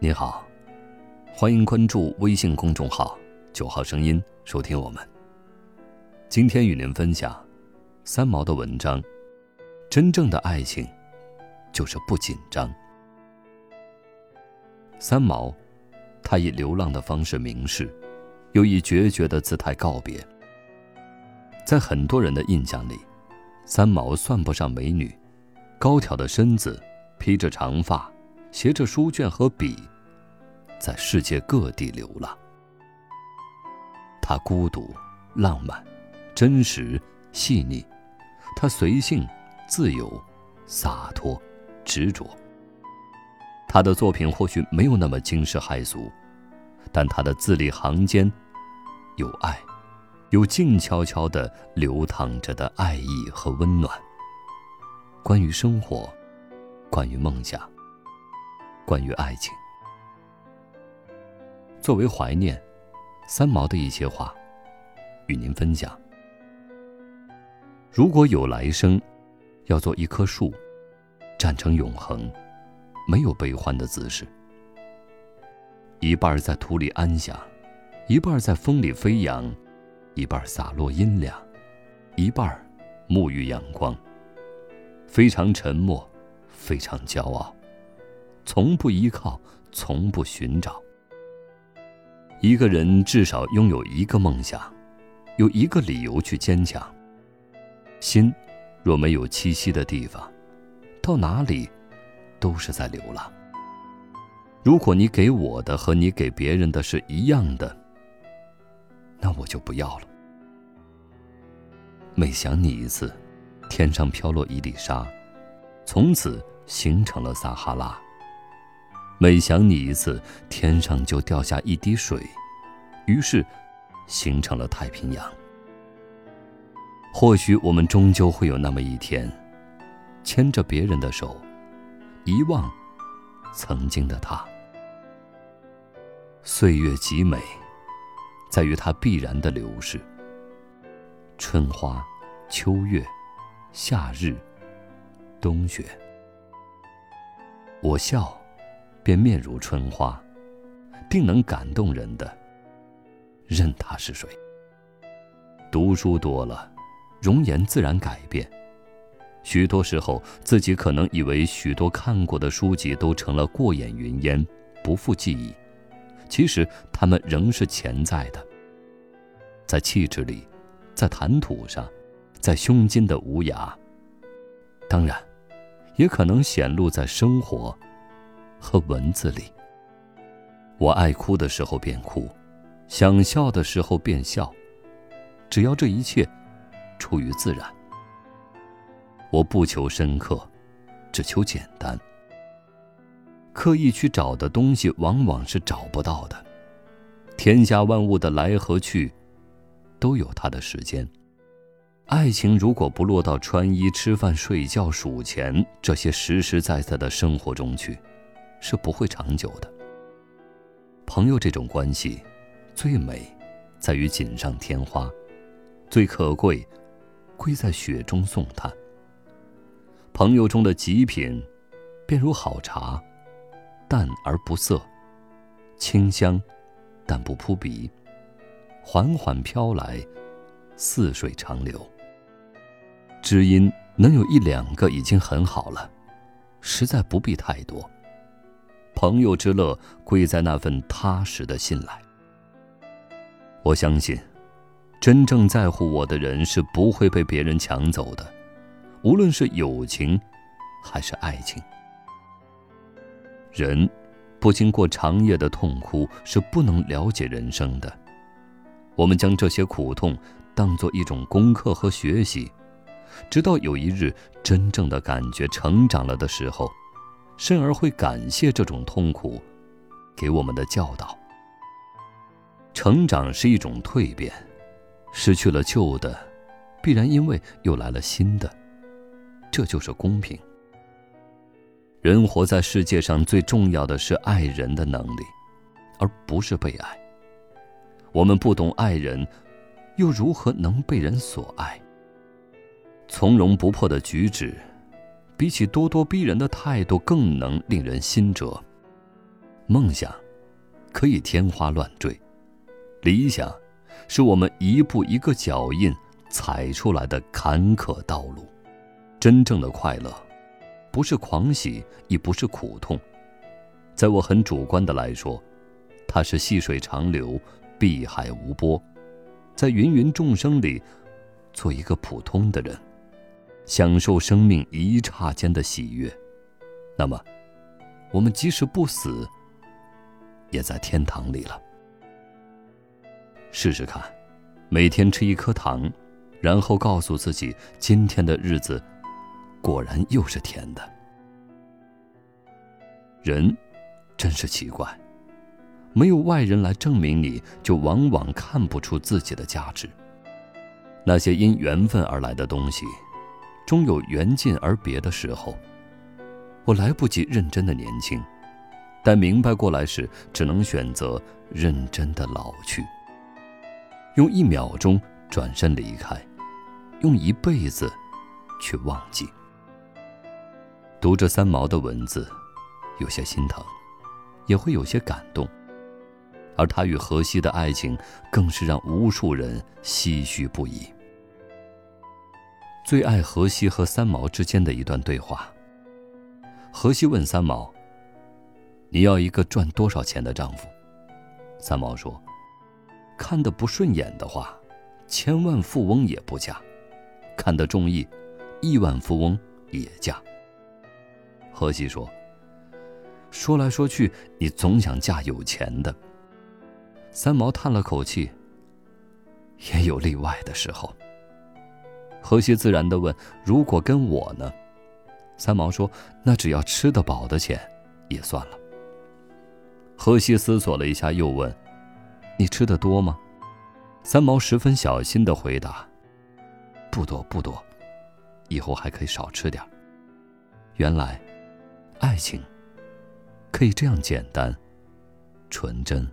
你好，欢迎关注微信公众号“九号声音”，收听我们。今天与您分享三毛的文章：真正的爱情就是不紧张。三毛，他以流浪的方式明示，又以决绝的姿态告别。在很多人的印象里，三毛算不上美女，高挑的身子，披着长发。携着书卷和笔，在世界各地流浪。他孤独、浪漫、真实、细腻，他随性、自由、洒脱、执着。他的作品或许没有那么惊世骇俗，但他的字里行间有爱，有静悄悄的流淌着的爱意和温暖。关于生活，关于梦想。关于爱情，作为怀念，三毛的一些话，与您分享。如果有来生，要做一棵树，站成永恒，没有悲欢的姿势。一半在土里安详，一半在风里飞扬，一半洒落阴凉，一半沐浴阳光。非常沉默，非常骄傲。从不依靠，从不寻找。一个人至少拥有一个梦想，有一个理由去坚强。心若没有栖息的地方，到哪里都是在流浪。如果你给我的和你给别人的是一样的，那我就不要了。每想你一次，天上飘落一粒沙，从此形成了撒哈拉。每想你一次，天上就掉下一滴水，于是形成了太平洋。或许我们终究会有那么一天，牵着别人的手，遗忘曾经的他。岁月极美，在于它必然的流逝。春花、秋月、夏日、冬雪，我笑。便面如春花，定能感动人的。任他是谁。读书多了，容颜自然改变。许多时候，自己可能以为许多看过的书籍都成了过眼云烟，不复记忆。其实，他们仍是潜在的，在气质里，在谈吐上，在胸襟的无涯。当然，也可能显露在生活。和文字里，我爱哭的时候便哭，想笑的时候便笑，只要这一切出于自然。我不求深刻，只求简单。刻意去找的东西，往往是找不到的。天下万物的来和去，都有它的时间。爱情如果不落到穿衣、吃饭、睡觉、数钱这些实实在在的生活中去，是不会长久的。朋友这种关系，最美，在于锦上添花；最可贵，贵在雪中送炭。朋友中的极品，便如好茶，淡而不涩，清香，但不扑鼻，缓缓飘来，似水长流。知音能有一两个已经很好了，实在不必太多。朋友之乐，贵在那份踏实的信赖。我相信，真正在乎我的人是不会被别人抢走的，无论是友情，还是爱情。人不经过长夜的痛哭，是不能了解人生的。我们将这些苦痛当做一种功课和学习，直到有一日真正的感觉成长了的时候。甚而会感谢这种痛苦，给我们的教导。成长是一种蜕变，失去了旧的，必然因为又来了新的，这就是公平。人活在世界上最重要的是爱人的能力，而不是被爱。我们不懂爱人，又如何能被人所爱？从容不迫的举止，比起咄咄逼人的态度，更能令人心折。梦想可以天花乱坠，理想是我们一步一个脚印踩出来的坎坷道路。真正的快乐，不是狂喜，亦不是苦痛，在我很主观的来说，它是细水长流。碧海无波，在芸芸众生里，做一个普通的人，享受生命一刹间的喜悦。那么，我们即使不死，也在天堂里了。试试看，每天吃一颗糖，然后告诉自己，今天的日子果然又是甜的。人，真是奇怪。没有外人来证明，你就往往看不出自己的价值。那些因缘分而来的东西，终有缘尽而别的时候。我来不及认真的年轻，但明白过来时，只能选择认真的老去。用一秒钟转身离开，用一辈子去忘记。读着三毛的文字，有些心疼，也会有些感动。而他与荷西的爱情，更是让无数人唏嘘不已。最爱荷西和三毛之间的一段对话。荷西问三毛：“你要一个赚多少钱的丈夫？”三毛说：“看得不顺眼的话，千万富翁也不嫁；看得中意，亿万富翁也嫁。”荷西说：“说来说去，你总想嫁有钱的。”三毛叹了口气。也有例外的时候。荷西自然的问：“如果跟我呢？”三毛说：“那只要吃得饱的钱，也算了。”荷西思索了一下，又问：“你吃的多吗？”三毛十分小心的回答：“不多不多，以后还可以少吃点原来，爱情可以这样简单、纯真。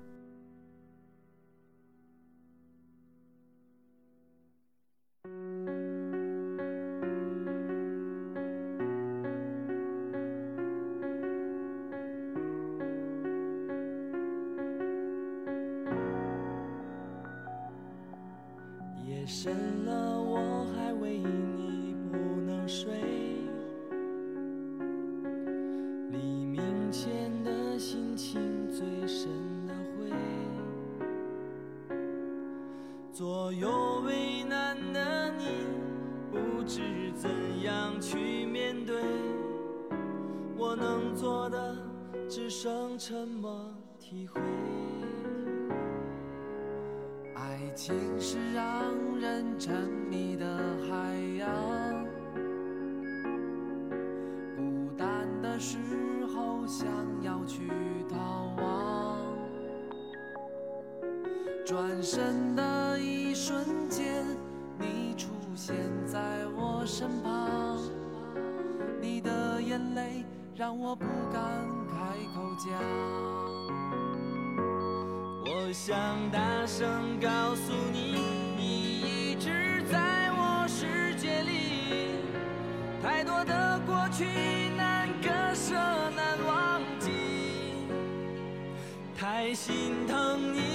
做的，只剩沉默体会。爱情是让人沉迷的海洋，孤单的时候想要去逃亡，转身的一瞬间，你出现在我身旁，你的眼泪让我不敢开口讲。我想大声告诉你，你一直在我世界里。太多的过去难割舍难忘记，太心疼你，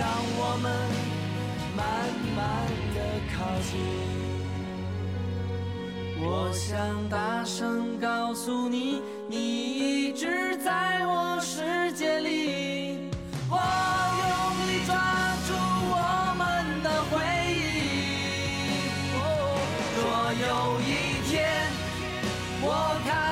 让我们慢慢的靠近。我想大声告诉你你一直在我世界里我用力抓住我们的回忆。若有一天我开